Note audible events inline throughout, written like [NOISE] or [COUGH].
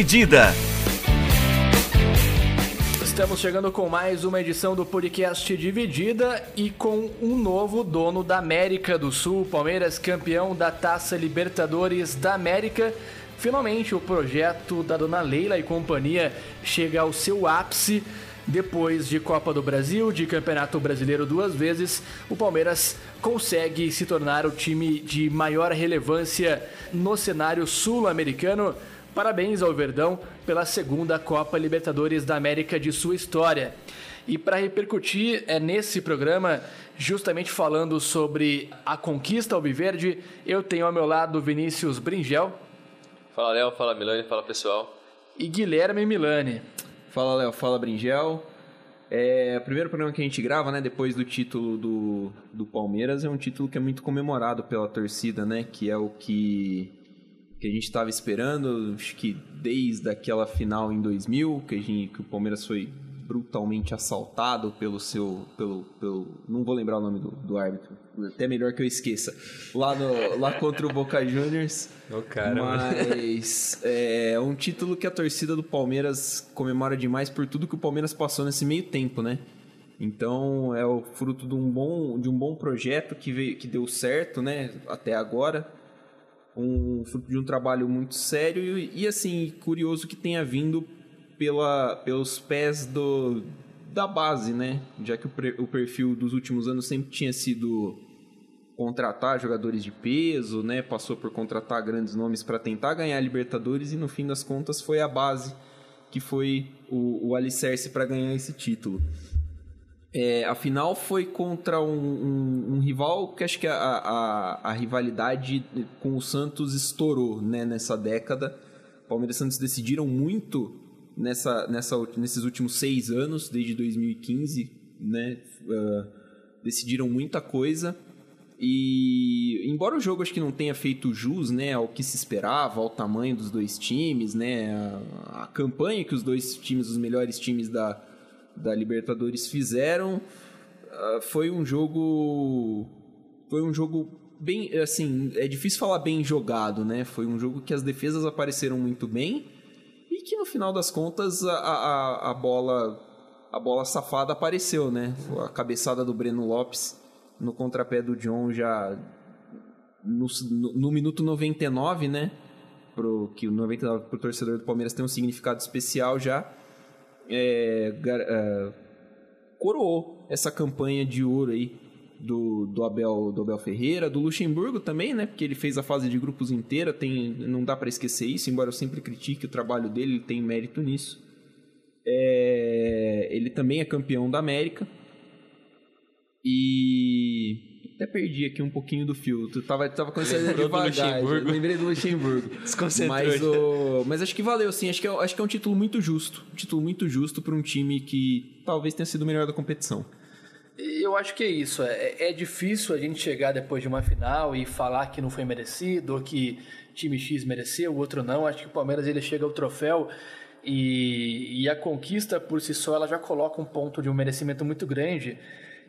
Dividida. Estamos chegando com mais uma edição do podcast Dividida e com um novo dono da América do Sul, Palmeiras campeão da Taça Libertadores da América. Finalmente o projeto da dona Leila e companhia chega ao seu ápice. Depois de Copa do Brasil, de Campeonato Brasileiro duas vezes, o Palmeiras consegue se tornar o time de maior relevância no cenário sul-americano. Parabéns ao Verdão pela segunda Copa Libertadores da América de sua história. E para repercutir é nesse programa, justamente falando sobre a conquista alviverde, eu tenho ao meu lado Vinícius Bringel. Fala Léo, fala Milani, fala pessoal. E Guilherme Milani. Fala Léo, fala Bringel. É, o primeiro programa que a gente grava, né, depois do título do, do Palmeiras, é um título que é muito comemorado pela torcida, né, que é o que que a gente estava esperando, acho que desde aquela final em 2000, que, gente, que o Palmeiras foi brutalmente assaltado pelo seu. Pelo, pelo, não vou lembrar o nome do, do árbitro, até melhor que eu esqueça. Lá, no, lá contra o Boca Juniors. Oh, cara, mas é um título que a torcida do Palmeiras comemora demais por tudo que o Palmeiras passou nesse meio tempo, né? Então é o fruto de um bom, de um bom projeto que, veio, que deu certo, né? Até agora um fruto de um trabalho muito sério e, e assim curioso que tenha vindo pela, pelos pés do, da base, né? Já que o, o perfil dos últimos anos sempre tinha sido contratar jogadores de peso, né? Passou por contratar grandes nomes para tentar ganhar a Libertadores e no fim das contas foi a base que foi o, o alicerce para ganhar esse título. É, a final foi contra um, um, um, rival que acho que a, a, a, rivalidade com o Santos estourou né, nessa década. Palmeiras e Santos decidiram muito nessa, nessa, nesses últimos seis anos, desde 2015, né, uh, decidiram muita coisa. E embora o jogo acho que não tenha feito jus né, ao que se esperava, ao tamanho dos dois times, né, a, a campanha que os dois times, os melhores times da, da Libertadores fizeram. Uh, foi um jogo. Foi um jogo bem. Assim, é difícil falar bem jogado, né? Foi um jogo que as defesas apareceram muito bem e que no final das contas a, a, a bola. A bola safada apareceu, né? A cabeçada do Breno Lopes no contrapé do John já no, no, no minuto 99, né? Pro, que o 99 pro torcedor do Palmeiras tem um significado especial já é, é, coroou essa campanha de ouro aí do, do, Abel, do Abel Ferreira, do Luxemburgo também, né? Porque ele fez a fase de grupos inteira, tem, não dá para esquecer isso, embora eu sempre critique o trabalho dele, ele tem mérito nisso. É, ele também é campeão da América. E até perdi aqui um pouquinho do fio. Tu tava, tava começando devagar. Lembrei do Luxemburgo. [LAUGHS] mas, o, mas acho que valeu, sim. Acho que, é, acho que é um título muito justo. Um título muito justo para um time que talvez tenha sido o melhor da competição. Eu acho que é isso. É, é difícil a gente chegar depois de uma final e falar que não foi merecido, ou que time X mereceu, o outro não. Acho que o Palmeiras ele chega ao troféu e, e a conquista por si só ela já coloca um ponto de um merecimento muito grande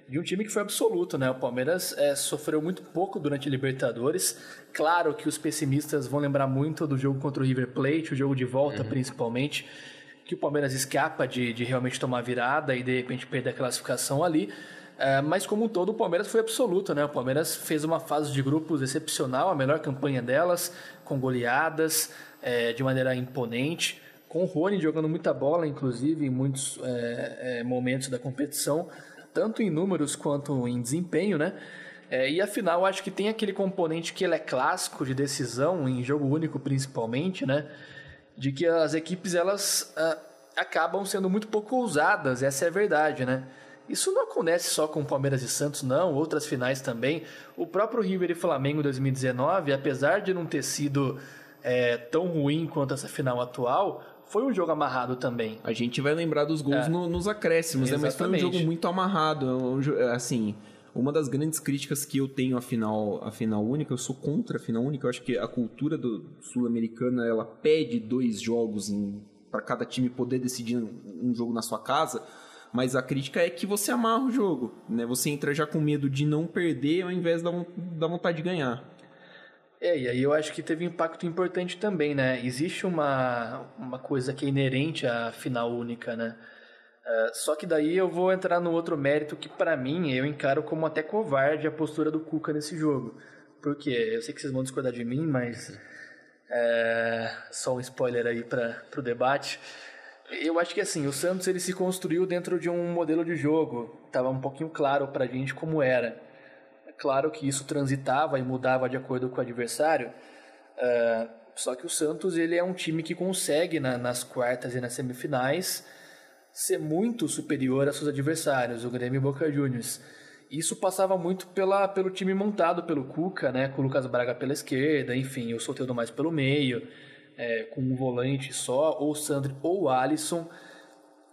de um time que foi absoluto, né? O Palmeiras é, sofreu muito pouco durante a Libertadores. Claro que os pessimistas vão lembrar muito do jogo contra o River Plate, o jogo de volta uhum. principalmente, que o Palmeiras escapa de, de realmente tomar virada e de repente perder a classificação ali. É, mas como um todo, o Palmeiras foi absoluto, né? O Palmeiras fez uma fase de grupos excepcional, a melhor campanha delas, com goleadas, é, de maneira imponente, com o Rony jogando muita bola, inclusive, em muitos é, é momentos da competição tanto em números quanto em desempenho, né? É, e afinal, acho que tem aquele componente que ele é clássico de decisão, em jogo único principalmente, né? De que as equipes elas ah, acabam sendo muito pouco ousadas, essa é a verdade, né? Isso não acontece só com Palmeiras e Santos, não, outras finais também. O próprio River e Flamengo 2019, apesar de não ter sido é, tão ruim quanto essa final atual, foi um jogo amarrado também. A gente vai lembrar dos gols É. no- nos acréscimos, né? Mas foi um jogo muito amarrado. é jo- assim, uma das grandes críticas que eu tenho à final, à final única, eu sou contra a final única. Eu acho que a cultura do sul-americana ela pede dois jogos para cada time poder decidir um, um jogo na sua casa. Mas a crítica é que você amarra o jogo, né? Você entra já com medo de não perder ao invés da, da vontade de ganhar. É, e aí eu acho que teve um impacto importante também, né? Existe uma, uma coisa que é inerente à final única, né? É, só que daí eu vou entrar no outro mérito que, pra mim, eu encaro como até covarde a postura do Cuca nesse jogo. Porque eu sei que vocês vão discordar de mim, mas. É, só um spoiler aí para o debate. Eu acho que assim, o Santos ele se construiu dentro de um modelo de jogo. Tava um pouquinho claro pra gente como era. Claro que isso transitava e mudava de acordo com o adversário. ah, só que o Santos ele é um time que consegue na- nas quartas e nas semifinais ser muito superior a seus adversários, o Grêmio e Boca Juniors. Isso passava muito pela, pelo time montado pelo Cuca, né, com o Lucas Braga pela esquerda, enfim, o Soteldo mais pelo meio, é, com um volante só, ou Sandro ou Alisson.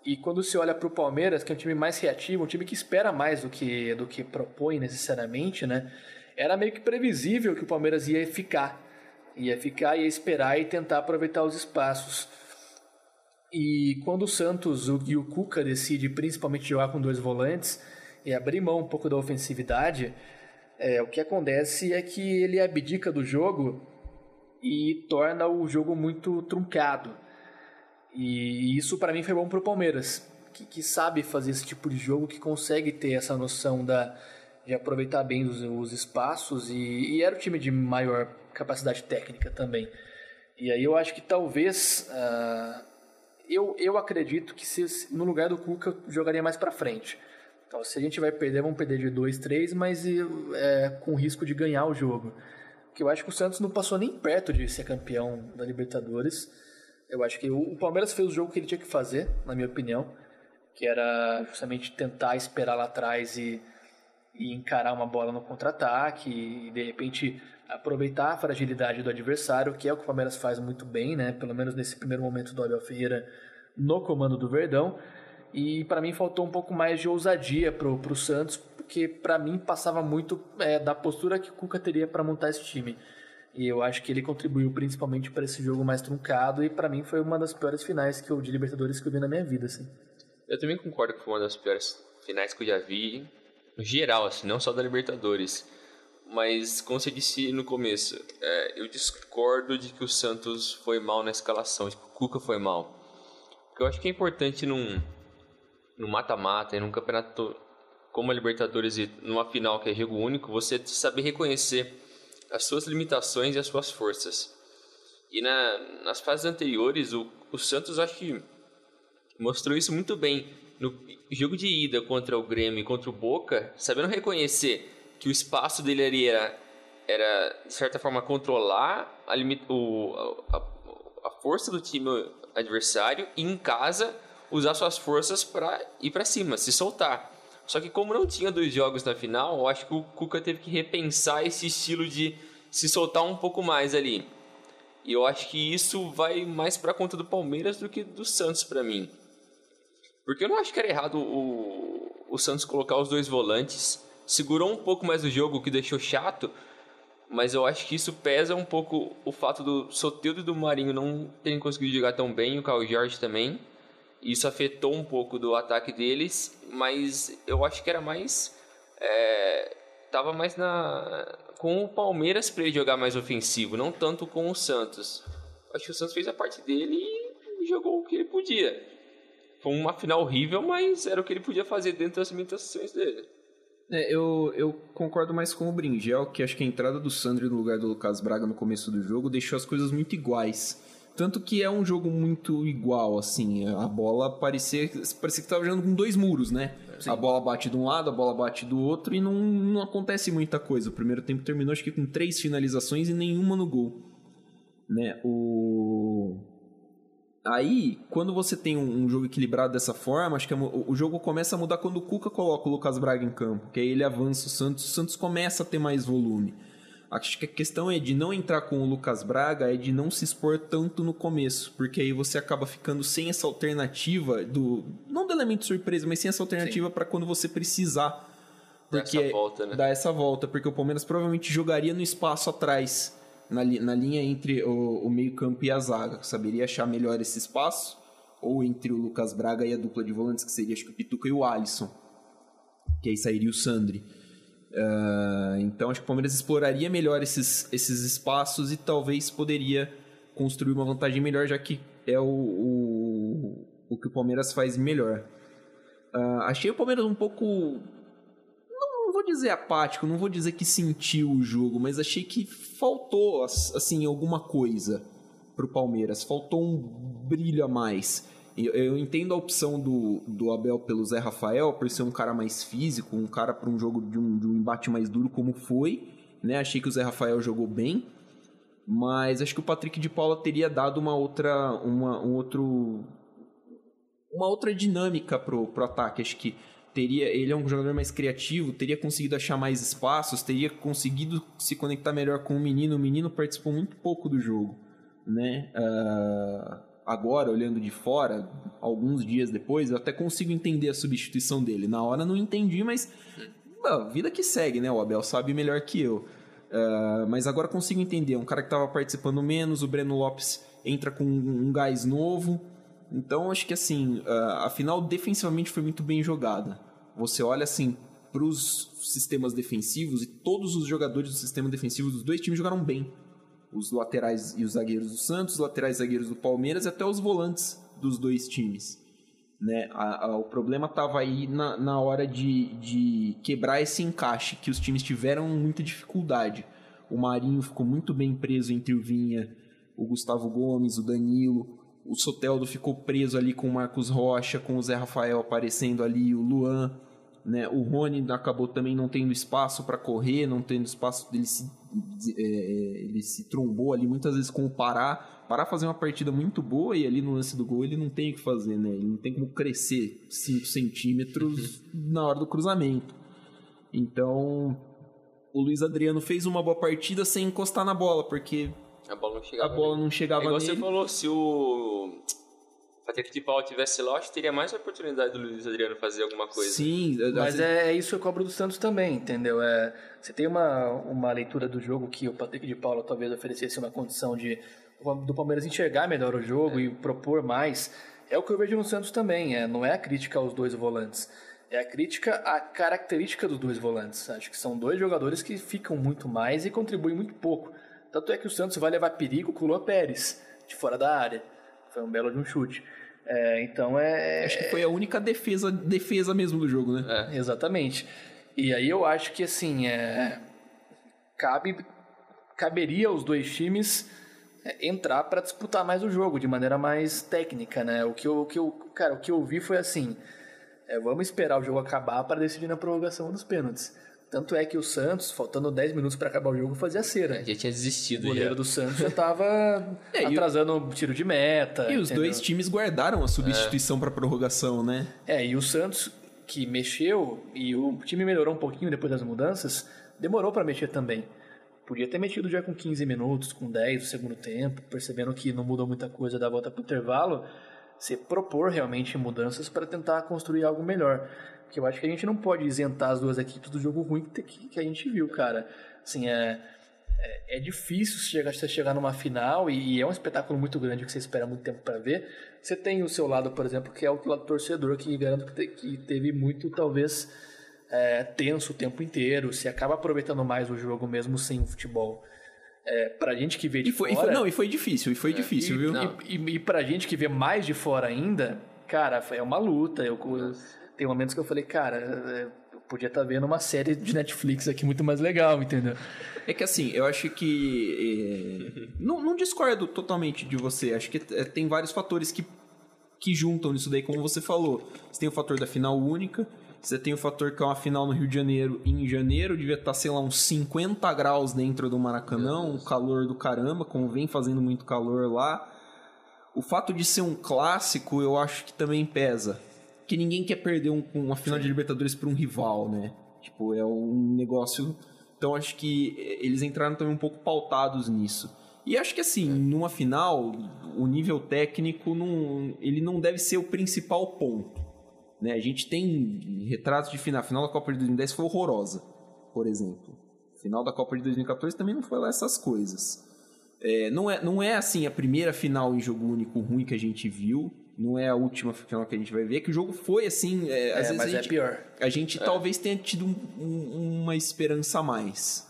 E quando se olha para o Palmeiras, que é um time mais reativo, um time que espera mais do que, do que propõe necessariamente, né? Era meio que previsível que o Palmeiras ia ficar. Ia ficar, ia esperar e tentar aproveitar os espaços. E quando o Santos o- e o Cuca decide principalmente jogar com dois volantes e abrir mão um pouco da ofensividade, é, o que acontece é que ele abdica do jogo e torna o jogo muito truncado. E isso para mim foi bom pro Palmeiras, que, que sabe fazer esse tipo de jogo, que consegue ter essa noção da, de aproveitar bem os, os espaços e, e era o time de maior capacidade técnica também. E aí eu acho que talvez ah, eu, eu acredito que se no lugar do Cuca eu jogaria mais para frente. Então, se a gente vai perder, vamos perder de 2, 3, mas é, com risco de ganhar o jogo. Porque eu acho que o Santos não passou nem perto de ser campeão da Libertadores. Eu acho que o, o Palmeiras fez o jogo que ele tinha que fazer, na minha opinião, que era justamente tentar esperar lá atrás e, e encarar uma bola no contra-ataque e de repente aproveitar a fragilidade do adversário, que é o que o Palmeiras faz muito bem, né? Pelo menos nesse primeiro momento do Abel Ferreira no comando do Verdão. E para mim faltou um pouco mais de ousadia pro, pro Santos, porque para mim passava muito é, da postura que o Cuca teria para montar esse time. E eu acho que ele contribuiu principalmente para esse jogo mais truncado e para mim foi uma das piores finais que eu de Libertadores que eu vi na minha vida, assim. Eu também concordo que foi uma das piores finais que eu já vi, no geral, assim, não só da Libertadores. Mas, como você disse no começo, é, eu discordo de que o Santos foi mal na escalação, que o Cuca foi mal. Porque eu acho que é importante num mata-mata e num campeonato como a Libertadores e numa final que é jogo único, você saber reconhecer as suas limitações e as suas forças. E na, nas fases anteriores, o, o Santos acho que mostrou isso muito bem no jogo de ida contra o Grêmio e contra o Boca, sabendo reconhecer que o espaço dele ali era, era de certa forma, controlar a, o, a, a força do time adversário e em casa usar suas forças para ir para cima, se soltar. Só que como não tinha dois jogos na final, eu acho que o Cuca teve que repensar esse estilo de se soltar um pouco mais ali. E eu acho que isso vai mais para conta do Palmeiras do que do Santos para mim. Porque eu não acho que era errado o, o Santos colocar os dois volantes. Segurou um pouco mais o jogo, o que deixou chato. Mas eu acho que isso pesa um pouco o fato do Soteldo e do Marinho não terem conseguido jogar tão bem, o Carl Jorge também. Isso afetou um pouco do ataque deles, mas eu acho que era mais. É, tava mais na com o Palmeiras para ele jogar mais ofensivo, não tanto com o Santos. Acho que o Santos fez a parte dele e jogou o que ele podia. Foi uma final horrível, mas era o que ele podia fazer dentro das limitações dele. É, eu, eu concordo mais com o Bringel, que acho que a entrada do Sandro no lugar do Lucas Braga no começo do jogo deixou as coisas muito iguais. Tanto que é um jogo muito igual, assim. A bola parecia, parecia que estava jogando com dois muros, né? Sim. A bola bate de um lado, a bola bate do outro e não, não acontece muita coisa. O primeiro tempo terminou, acho que com três finalizações e nenhuma no gol. Né? O... Aí, quando você tem um, um jogo equilibrado dessa forma, acho que o, o, jogo começa a mudar quando o Cuca coloca o Lucas Braga em campo, que aí ele avança o Santos, o Santos começa a ter mais volume. Acho que a questão é de não entrar com o Lucas Braga, é de não se expor tanto no começo, porque aí você acaba ficando sem essa alternativa do não do elemento surpresa, mas sem essa alternativa para quando você precisar. Porque Dá essa volta, né? dá essa volta, porque o Palmeiras provavelmente jogaria no espaço atrás, na, li- na linha entre o, o meio-campo e a zaga, saberia achar melhor esse espaço, ou entre o Lucas Braga e a dupla de volantes, que seria acho que o Pituca e o Alisson, que aí sairia o Sandri. Ah, então acho que o Palmeiras exploraria melhor esses, esses espaços e talvez poderia construir uma vantagem melhor, já que é o, o, o que o Palmeiras faz melhor. Ah, achei o Palmeiras um pouco. Não, não vou dizer apático, não vou dizer que sentiu o jogo, mas achei que faltou as- assim alguma coisa pro Palmeiras. Faltou um brilho a mais. Eu, entendo a opção do, do Abel pelo Zé Rafael, por ser um cara mais físico, um cara para um jogo de um, de um embate mais duro como foi. Né? Achei que o Zé Rafael jogou bem, mas acho que o Patrick de Paula teria dado uma outra, uma, um outro, uma outra dinâmica pro, pro ataque. Acho que teria, ele é um jogador mais criativo, teria conseguido achar mais espaços, teria conseguido se conectar melhor com o menino. O menino participou muito pouco do jogo, né? Ah, agora, olhando de fora, alguns dias depois, eu até consigo entender a substituição dele. Na hora não entendi, mas ah, vida que segue, né? O Abel sabe melhor que eu. Ah, mas agora consigo entender. Um cara que estava participando menos, o Breno Lopes entra com um gás novo. Então acho que assim, ah, a final defensivamente foi muito bem jogada. Você olha assim para os sistemas defensivos e todos os jogadores do sistema defensivo dos dois times jogaram bem. Os laterais e os zagueiros do Santos, os laterais e zagueiros do Palmeiras e até os volantes dos dois times. Né? A- a- o problema estava aí na, na hora de, de quebrar esse encaixe, que os times tiveram muita dificuldade. O Marinho ficou muito bem preso entre o Vinha, o Gustavo Gomes, o Danilo. O Soteldo ficou preso ali com o Marcos Rocha, com o Zé Rafael aparecendo ali, o Luan. Né? O Rony acabou também não tendo espaço para correr, não tendo espaço dele se é, é, ele se trombou ali muitas vezes com o Pará. Pará fazer uma partida muito boa e ali no lance do gol ele não tem o que fazer, né? Ele não tem como crescer 5 centímetros na hora do cruzamento. Então, o Luiz Adriano fez uma boa partida sem encostar na bola, porque A bola não a chegava. bola nele. não É chegava igual nele. você falou, se o Patrick de Paula tivesse que teria mais oportunidade do Luiz Adriano fazer alguma coisa. Sim, Mas às- é, é isso que eu cobro do Santos também, entendeu? É, você tem uma, uma leitura do jogo que o Patrick de Paula talvez oferecesse uma condição de do Palmeiras enxergar melhor o jogo e propor mais. É o que eu vejo no Santos também. É, não é a crítica aos dois volantes. É a crítica à característica dos dois volantes. Acho que são dois jogadores que ficam muito mais e contribuem muito pouco. Tanto é que o Santos vai levar perigo com o Luan Pérez, de fora da área. Foi um belo de um chute. É, então é. acho que foi a única defesa, defesa mesmo do jogo, né? Exatamente. E aí eu acho que assim, é, cabe caberia aos dois times é, entrar para disputar mais o jogo de maneira mais técnica, né? O que eu, o que eu, cara, o que eu vi foi assim, é, vamos esperar o jogo acabar para decidir na prorrogação dos pênaltis. Tanto é que o Santos, faltando 10 minutos para acabar o jogo, fazia cera. Já tinha desistido. O goleiro já. do Santos já tava [LAUGHS] É, atrasando o tiro de meta. E os entendeu? dois times guardaram a substituição pra prorrogação, né? É, e o Santos, que mexeu, e o time melhorou um pouquinho depois das mudanças, demorou para mexer também. Podia ter mexido já com 15 minutos, com 10 do segundo tempo, percebendo que não mudou muita coisa da volta para o intervalo, você propor realmente mudanças para tentar construir algo melhor. Porque eu acho que a gente não pode isentar as duas equipes do jogo ruim que, que que a gente viu, cara. Assim, é, é, é difícil chegar, você chegar numa final e, e é um espetáculo muito grande que você espera muito tempo para ver. Você tem o seu lado, por exemplo, que é o lado torcedor, que garanto que, te- que teve muito, talvez, é, tenso o tempo inteiro. Você acaba aproveitando mais o jogo mesmo sem o futebol. É, pra gente que vê de E foi, e fora... foi- não, e foi difícil, e foi difícil, e, viu? E, e, e pra gente que vê mais de fora ainda, cara, é uma luta. Eu, tem momentos que eu falei, cara, é, eu podia estar vendo uma série de Netflix aqui muito mais legal, entendeu? É que assim, eu acho que. é, não, não discordo totalmente de você. Acho que é, tem vários fatores que, que juntam nisso daí, como você falou. Você tem o fator da final única, você tem o fator que é uma final no Rio de Janeiro. Em janeiro devia estar, sei lá, uns 50 graus dentro do Maracanã, um calor do caramba, como vem fazendo muito calor lá. O fato de ser um clássico, eu acho que também pesa. Que ninguém quer perder um- uma final de Libertadores para um rival, né? Tipo, é um negócio Então acho que eles entraram também um pouco pautados nisso. E acho que assim, numa final, o nível técnico não, ele não deve ser o principal ponto. Né? A gente tem retratos de final. A final da Copa de 2010 foi horrorosa, por exemplo. A final da Copa de 2014 também não foi lá essas coisas. É, não, é, não é assim a primeira final em jogo único ruim que a gente viu. Não é a última final que a gente vai ver. Que o jogo foi assim. É, às É, vezes mas a gente, é pior. a gente talvez tenha tido um- um- uma esperança a mais.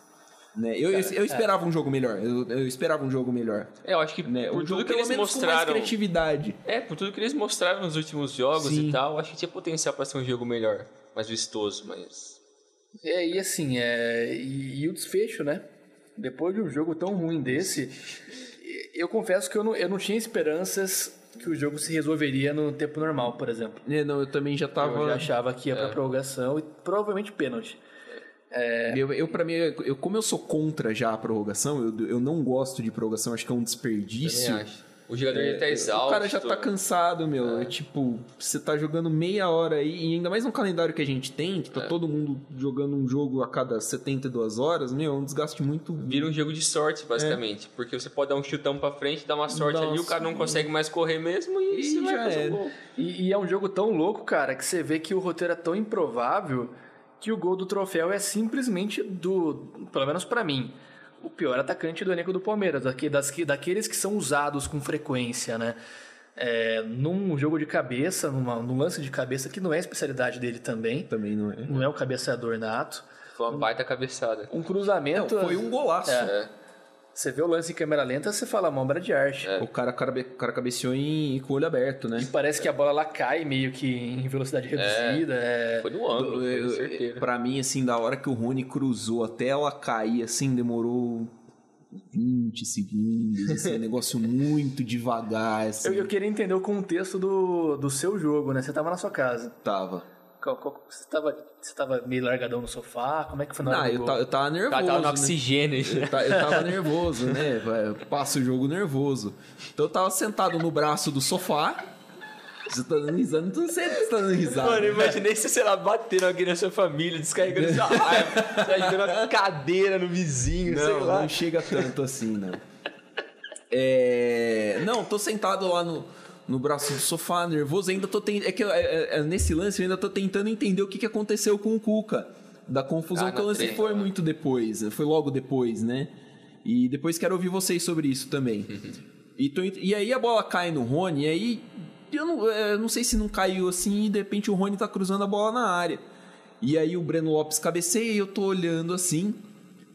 Né? Eu, eu, eu esperava um jogo melhor. Eu, eu esperava um jogo melhor. É, eu acho que Né? por Um jogo tudo que pelo eles menos com mais mostraram. criatividade. É, por tudo que eles mostraram nos últimos jogos Sim. e tal, acho que tinha potencial pra ser um jogo melhor, mais vistoso, mas. É, e assim, é, e, e o desfecho, né? Depois de um jogo tão ruim desse, eu confesso que eu não, eu não tinha esperanças que o jogo se resolveria no tempo normal, por exemplo. É, não, eu também já tava. Eu já achava que ia pra prorrogação e provavelmente pênalti. Eu, eu para mim, eu, como eu sou contra já a prorrogação, eu, eu não gosto de prorrogação, acho que é um desperdício. Acho. O jogador já tá exausto. É, O cara já tá cansado, meu. É. tipo, você tá jogando meia hora aí, e ainda mais no calendário que a gente tem, que tá todo mundo jogando um jogo a cada 72 horas, meu, é um desgaste muito. Vira um jogo de sorte, basicamente. Porque você pode dar um chutão pra frente, dar uma sorte Dá ali, o cara não consegue mais correr mesmo e, E você vai já fazer era. um gol. E, e é um jogo tão louco, cara, que você vê que o roteiro é tão improvável que o gol do troféu é simplesmente do, pelo menos pra mim, o pior atacante do elenco do Palmeiras, daque- das, que- daqueles que são usados com frequência, né? É, num jogo de cabeça, numa, num lance de cabeça que não é a especialidade dele também, Também não é. não é um cabeceador nato. Foi uma baita cabeçada. Um cruzamento. Foi um golaço. É. Você vê o lance em câmera lenta, você fala, uma obra de arte. O cara, cara, o cara cabeceou em, com o olho aberto, né? Parece que a bola ela cai meio que em velocidade reduzida. é. Foi no ângulo, Eu- foi eu- certeiro. Pra mim, assim, da hora que o Rony cruzou até ela cair, assim, demorou 20 segundos, assim, um [LAUGHS] negócio muito devagar, assim, Eu, eu queria entender o contexto do, do seu jogo, né? Você tava na sua casa. tava. Você, tava, você tava meio largadão no sofá? Como é que foi na hora Ah, do eu, ta- eu tava nervoso, Tá, tava no né? oxigênio. Eu, ta- eu tava nervoso, né? Vai, Passa o jogo nervoso. Então eu tava sentado no braço do sofá. Você tá dando risada, não sei se você tá dando risada. Mano, eu imaginei se, sei lá, batendo alguém na sua família, descarregando sua raiva, tá jogando uma cadeira no vizinho, sei Não, lá. não chega tanto assim, não. É... Não, tô sentado lá no, no braço do sofá, nervoso. Ainda tô ten... é que eu- é- é- é- nesse lance eu ainda tô tentando entender o que, que aconteceu com o Cuca. Da confusão Ah, que o lance foi muito depois. Foi logo depois, né? E depois quero ouvir vocês sobre isso também. [LAUGHS] e, tô e aí a bola cai no Rony, e aí eu não, é, não sei se não caiu assim e de repente o Rony tá cruzando a bola na área. E aí o Breno Lopes cabeceia e eu tô olhando assim.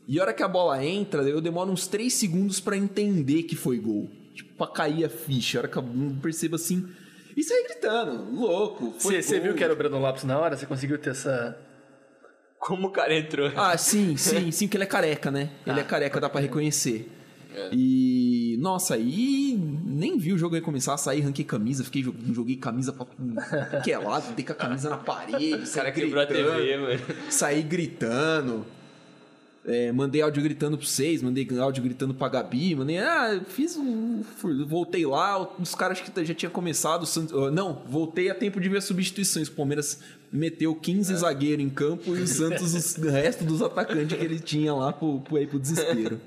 E a hora que a bola entra, eu demoro uns 3 segundos pra entender que foi gol. Tipo, pra cair a ficha. A hora que eu percebo assim. E saí gritando, louco. foi Você, viu que era o Breno Lopes na hora? Você conseguiu ter essa. Como o cara entrou? Ah, sim, sim, sim, porque ele é careca, né? Ele é careca, dá pra reconhecer. E. Nossa, aí nem vi o jogo aí começar a sair, ranquei camisa, fiquei jo- joguei camisa pra [LAUGHS] que é lado, dei com a camisa na parede, o saí cara quebrou a gritando. TV, mano. saí gritando. É, mandei áudio gritando pra vocês, mandei áudio gritando pra Gabi, mandei. Ah, fiz um. Voltei lá, os caras que já tinha começado. o Santos- Não, voltei a tempo de ver as substituições. O Palmeiras meteu 15 zagueiros em campo e o Santos, os- o [LAUGHS] resto dos atacantes que ele tinha lá pro, pro, aí pro desespero.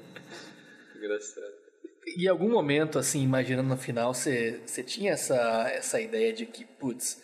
Engraçado. E em algum momento, assim, imaginando no final, você, você tinha essa, essa ideia de que, putz,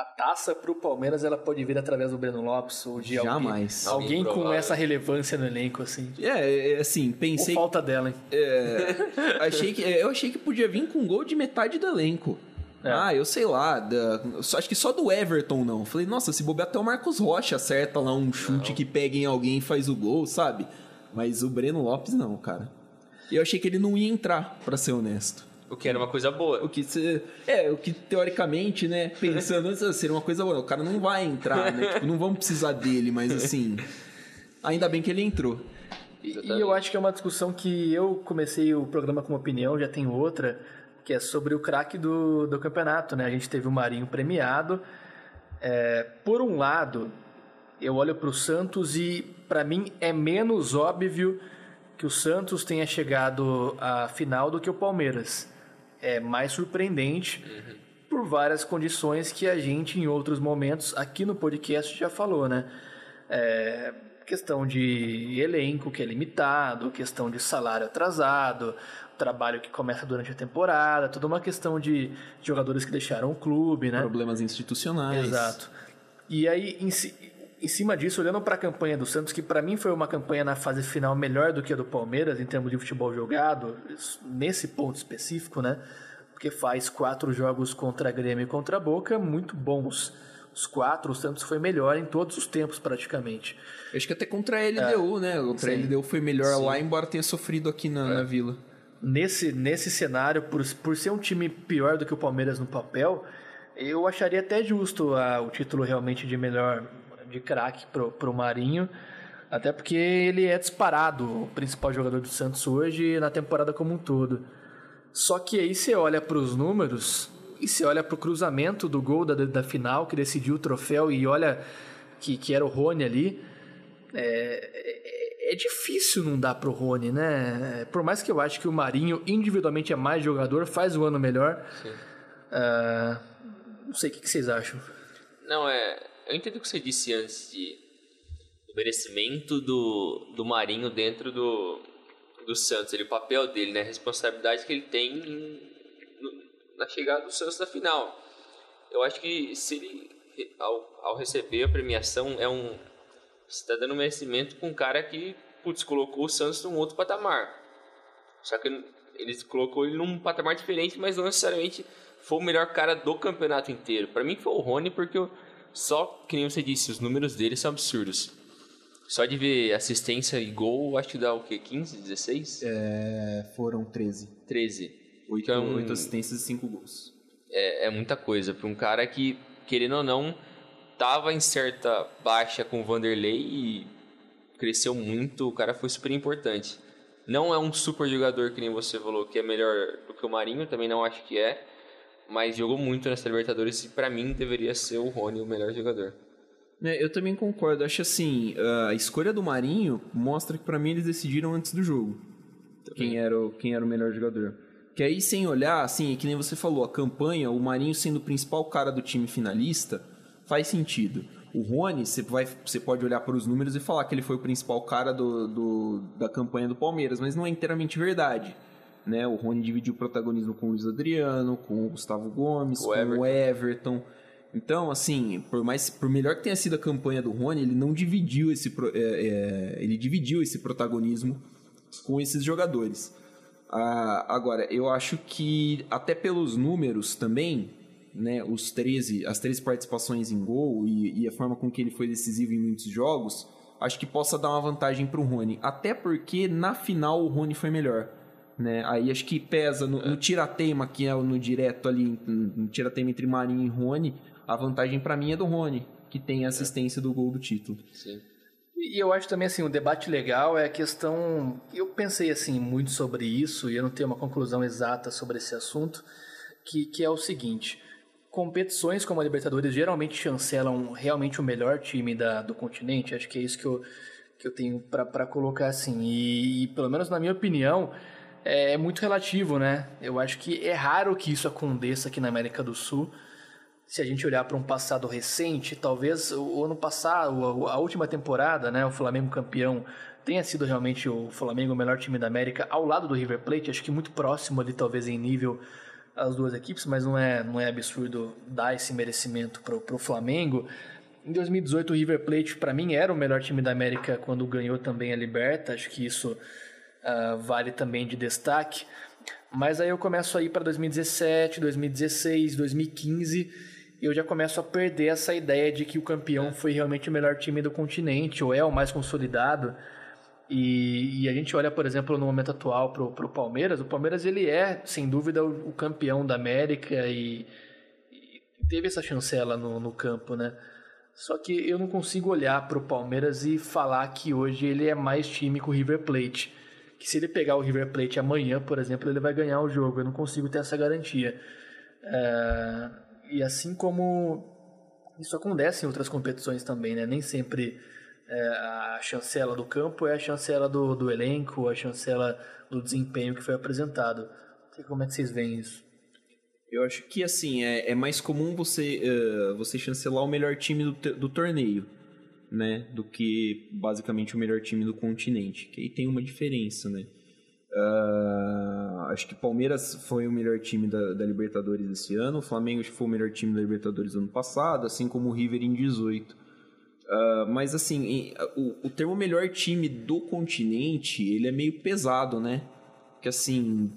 a taça pro Palmeiras ela pode vir através do Breno Lopes ou de Jamais. alguém, alguém com essa relevância no elenco, assim. É, é, assim, Ou pensei. falta dela, hein? [LAUGHS] achei que, eu achei que podia vir com gol de metade do elenco. É. Ah, eu sei lá, da- só- acho que só do Everton não. Falei, nossa, se bobear até o Marcos Rocha acerta lá um chute que pega em alguém e faz o gol, sabe? Mas o Breno Lopes não, cara. E eu achei que ele não ia entrar, pra ser honesto. O que era uma coisa boa. O que se- é, o que teoricamente, né, pensando [LAUGHS] assim, seria uma coisa boa. O cara não vai entrar, né? Tipo, não vamos precisar dele, mas assim, ainda bem que ele entrou. E, e eu acho que é uma discussão que eu comecei o programa com uma opinião, já tenho outra, que é sobre o craque do, do campeonato, né? A gente teve o Marinho premiado. É, por um lado, eu olho para o Santos e, para mim, é menos óbvio que o Santos tenha chegado à final do que o Palmeiras. É mais surpreendente por várias condições que a gente, em outros momentos, aqui no podcast já falou, né? É, questão de elenco que é limitado, questão de salário atrasado, trabalho que começa durante a temporada, toda uma questão de jogadores que deixaram o clube, né? Problemas institucionais. Exato. E aí, em, cima disso, olhando para a campanha do Santos, que para mim foi uma campanha na fase final melhor do que a do Palmeiras, em termos de futebol jogado, nesse ponto específico, né? Porque faz quatro jogos contra a Grêmio e contra a Boca, muito bons. Os quatro, o Santos foi melhor em todos os tempos, praticamente. acho que até contra a LDU, é, né? Contra Sim. a LDU foi melhor Sim. lá, embora tenha sofrido aqui na, é. na Vila. Nesse, nesse cenário, por, por ser um time pior do que o Palmeiras no papel, eu acharia até justo a, o título realmente de melhor de craque pro, pro Marinho. Até porque ele é disparado o principal jogador do Santos hoje na temporada como um todo. Só que aí você olha para os números e você olha para o cruzamento do gol da, da final que decidiu o troféu e olha que, que era o Rony ali. É, é, é difícil não dar pro Rony, né? Por mais que eu ache que o Marinho individualmente é mais jogador, faz o ano melhor. Uh, não sei o que, que vocês acham. Não, é eu entendo o que você disse antes de merecimento do, do Marinho dentro do, do Santos, ele, o papel dele, né, a responsabilidade que ele tem no, na chegada do Santos na final. Eu acho que se ele, ao, ao receber a premiação, é um está dando merecimento com um cara que putz, colocou o Santos num outro patamar. Só que ele colocou ele num patamar diferente, mas não necessariamente foi o melhor cara do campeonato inteiro. Para mim foi o Rony, porque eu, só que nem você disse, os números dele são absurdos. Só de ver assistência e gol, acho que dá o quê? 15, 16? É, foram 13. 13. 8, então, 8 assistências e 5 gols. É, é muita coisa para um cara que, querendo ou não, tava em certa baixa com o Vanderlei e cresceu muito. O cara foi super importante. Não é um super jogador que nem você falou que é melhor do que o Marinho, também não acho que é mas jogou muito nessa Libertadores e para mim deveria ser o Rony o melhor jogador. É, eu também concordo. Acho assim, a escolha do Marinho mostra que para mim eles decidiram antes do jogo quem era, o, quem era o melhor jogador. Que aí, sem olhar, assim, que nem você falou, a campanha, o Marinho sendo o principal cara do time finalista, faz sentido. O Rony, você, vai, você pode olhar para os números e falar que ele foi o principal cara do, do, da campanha do Palmeiras, mas não é inteiramente verdade né? O Rony dividiu o protagonismo com o Luiz Adriano, com o Gustavo Gomes, o com Everton. o Everton. Então, assim, por mais por melhor que tenha sido a campanha do Rony, ele não dividiu esse é, é, ele dividiu esse protagonismo com esses jogadores. Ah, agora, eu acho que até pelos números também, né, os 13, as três participações em gol e, e a forma com que ele foi decisivo em muitos jogos, acho que possa dar uma vantagem para o Rony. Até porque na final o Rony foi melhor né? Aí acho que pesa no, no tirateima, que é no direto ali, no tirateima entre Marinho e Rony, a vantagem para mim é do Rony, que tem a assistência do gol do título. Sim. E eu acho também assim, um debate legal é a questão, eu pensei assim muito sobre isso e eu não tenho uma conclusão exata sobre esse assunto, que, que é o seguinte, competições como a Libertadores geralmente chancelam realmente o melhor time da, do continente, acho que é isso que eu, que eu tenho para colocar assim, e, e pelo menos na minha opinião, é, é muito relativo, né? Eu acho que é raro que isso aconteça aqui na América do Sul. Se a gente olhar para um passado recente, talvez o ano passado, a última temporada, né, o Flamengo campeão tenha sido realmente o Flamengo o melhor time da América ao lado do River Plate, acho que muito próximo ali talvez em nível as duas equipes, mas não é, não é absurdo dar esse merecimento para o Flamengo. Em 2018 o River Plate para mim era o melhor time da América quando ganhou também a Liberta, acho que isso uh, vale também de destaque. Mas aí eu começo a ir para 2017, 2016, 2015 e eu já começo a perder essa ideia de que o campeão foi realmente o melhor time do continente ou é o mais consolidado. E, e a gente olha, por exemplo, no momento atual para o Palmeiras. O Palmeiras ele é, sem dúvida, o, o campeão da América e, e, teve essa chancela no, no campo, né? Só que eu não consigo olhar para o Palmeiras e falar que hoje ele é mais time que o River Plate que se ele pegar o River Plate amanhã, por exemplo, ele vai ganhar o jogo. Eu não consigo ter essa garantia. É, e assim como isso acontece em outras competições também, né? Nem sempre é, a chancela do campo é a chancela do, do elenco, a chancela do desempenho que foi apresentado. Como é que vocês veem isso? Eu acho que assim é, é mais comum você uh, você chancelar o melhor time do, do torneio né, do que basicamente o melhor time do continente, que aí tem uma diferença, né? Uh, acho que Palmeiras foi o melhor time da, da, Libertadores esse ano, o Flamengo foi o melhor time da Libertadores ano passado, assim como o River em 18. Uh, ah, mas assim, em, o, o termo melhor time do continente, ele é meio pesado, né? Que assim,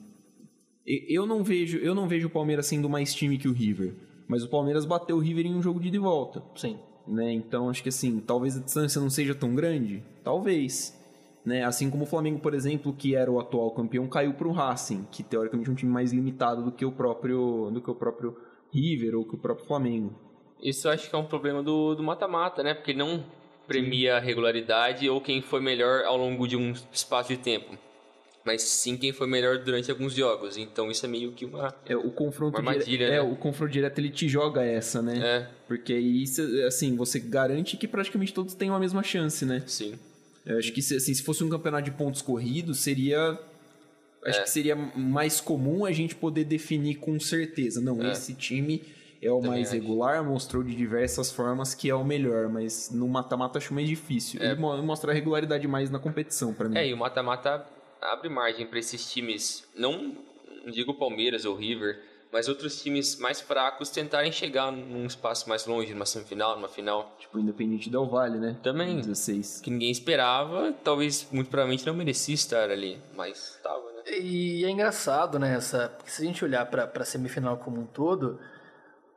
eu não vejo, eu não vejo o Palmeiras sendo mais time que o River, mas o Palmeiras bateu o River em um jogo de ida e volta. Sim. Né? Então acho que assim, talvez a distância não seja tão grande, talvez. Né? Assim como o Flamengo, por exemplo, que era o atual campeão, caiu para o Racing, que teoricamente é um time mais limitado do que o próprio do que o próprio River ou que o próprio Flamengo. Isso acho que é um problema do mata-mata, né? Porque não premia a regularidade ou quem foi melhor ao longo de um espaço de tempo mas sim quem foi melhor durante alguns jogos. Então isso é meio que uma é o confronto uma armadilha, dire... é né? o confronto direto ele te joga essa, né? É. Porque isso assim, você garante que praticamente todos têm a mesma chance, né? Sim. Eu acho que assim, se fosse um campeonato de pontos corridos, seria acho é. que seria mais comum a gente poder definir com certeza, não, é. esse time é o Também mais acho. regular, mostrou de diversas formas que é o melhor, mas no mata-mata acho mais difícil. É. Ele mostra a regularidade mais na competição para mim. É, e o mata-mata abre margem para esses times, não, digo Palmeiras ou River, mas outros times mais fracos tentarem chegar num espaço mais longe, numa semifinal, numa final. Tipo, Independente Del Vale, né? Também. 16. Que ninguém esperava, talvez, muito provavelmente, não merecia estar ali, mas estava, né? E é engraçado, né, essa... Porque se a gente olhar para a semifinal como um todo,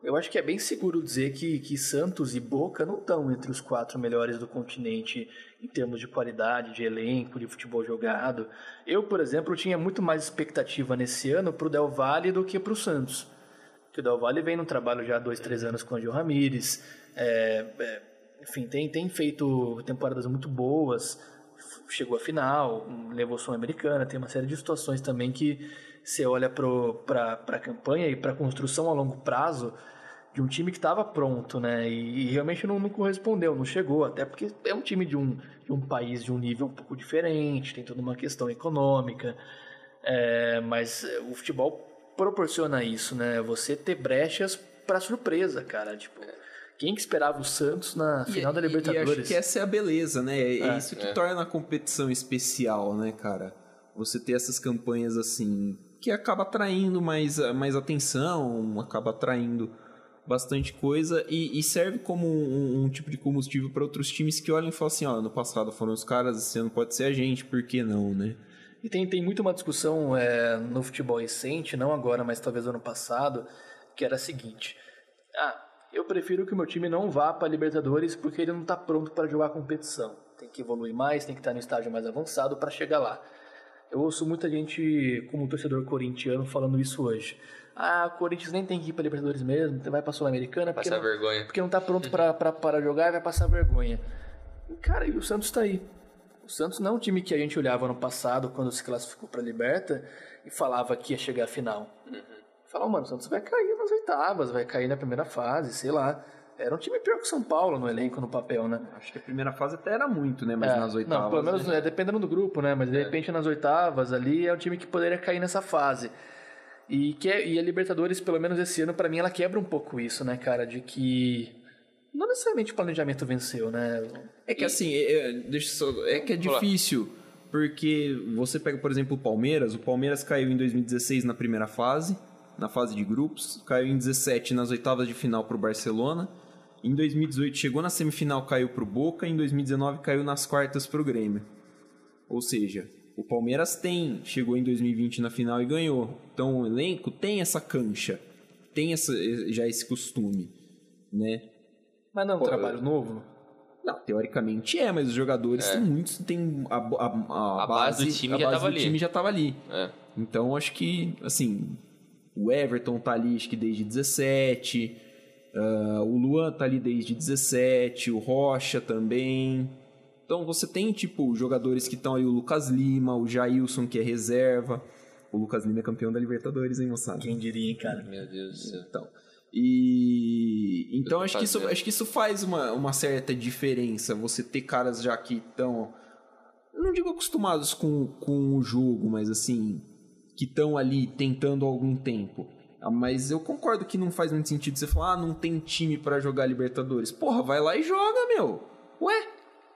eu acho que é bem seguro dizer que, que Santos e Boca não estão entre os quatro melhores do continente em termos de qualidade, de elenco, de futebol jogado. Eu, por exemplo, tinha muito mais expectativa nesse ano para o Del Valle do que para o Santos. Porque o Del Valle vem num trabalho já há dois, três anos com o Gil Ramírez. É, é, enfim, tem, tem feito temporadas muito boas. Chegou à final, levou Sul-Americana. Tem uma série de situações também que você olha para a campanha e para a construção a longo prazo de um time que estava pronto, né? E, e realmente não, não, correspondeu, não chegou, até porque é um time de um, de um país de um nível um pouco diferente, tem toda uma questão econômica, é, mas o futebol proporciona isso, né? Você ter brechas para surpresa, cara, tipo. Quem que esperava o Santos na final e, da Libertadores? E acho que essa é a beleza, né? É, é isso que é. torna a competição especial, né, cara? Você ter essas campanhas assim que acaba atraindo mais, mais atenção, acaba atraindo bastante coisa e, e serve como um, um, tipo de combustível para outros times que olham e falam assim, ó, no passado foram os caras, esse ano pode ser a gente, por que não, né? E tem, tem muito uma discussão é, no futebol recente, não agora, mas talvez ano passado, que era a seguinte, ah, eu prefiro que o meu time não vá para a Libertadores porque ele não está pronto para jogar competição. Tem que evoluir mais, tem que estar no estágio mais avançado para chegar lá. Eu ouço muita gente, como torcedor corintiano, falando isso hoje ah, o Corinthians nem tem que ir para Libertadores mesmo, vai para Sul-Americana. Passar não, vergonha. Porque não tá pronto para jogar e vai passar vergonha. E, cara, e o Santos tá aí. O Santos não é um time que a gente olhava no passado, quando se classificou para Liberta, e falava que ia chegar à final. Uhum. Falava, mano, o Santos vai cair nas oitavas, vai cair na primeira fase, sei lá. Era um time pior que o São Paulo no elenco, no papel, né? Acho que a primeira fase até era muito, né? Mas é, nas oitavas. Não, pelo menos né? é, dependendo do grupo, né? Mas de é. repente nas oitavas ali é um time que poderia cair nessa fase. E, que, é, e a Libertadores, pelo menos esse ano, para mim, ela quebra um pouco isso, né, cara? De que não necessariamente o planejamento venceu, né? É que e... assim, é, deixa só, é que é difícil, porque você pega, por exemplo, o Palmeiras, o Palmeiras caiu em 2016 na primeira fase, na fase de grupos, caiu em 17 nas oitavas de final para o Barcelona, em 2018 chegou na semifinal, caiu para o Boca, em 2019 caiu nas quartas para o Grêmio. Ou seja, o Palmeiras tem, chegou em 2020 na final e ganhou. Então o elenco tem essa cancha, tem essa, já esse costume, né? Mas não é um Pô, trabalho novo? Não, teoricamente é, mas os jogadores é. têm muitos, tem a, a, a, a base, base, do time já estava ali. time já estava ali. É. Então acho que, assim, o Everton tá ali acho que desde 17, uh, ah, o Luan tá ali desde 17, o Rocha também. Então você tem, tipo, jogadores que estão aí, o Lucas Lima, o Jailson, que é reserva. O Lucas Lima é campeão da Libertadores, hein, moçada? Quem diria, hein, cara? Meu Deus do céu. Então. E então acho que, isso, acho que isso faz uma, uma certa diferença. Você ter caras já que estão. Não digo acostumados com, com o jogo, mas assim. Que estão ali tentando há algum tempo. Ah, mas eu concordo que não faz muito sentido você falar, ah, não tem time para jogar Libertadores. Porra, vai lá e joga, meu. Ué,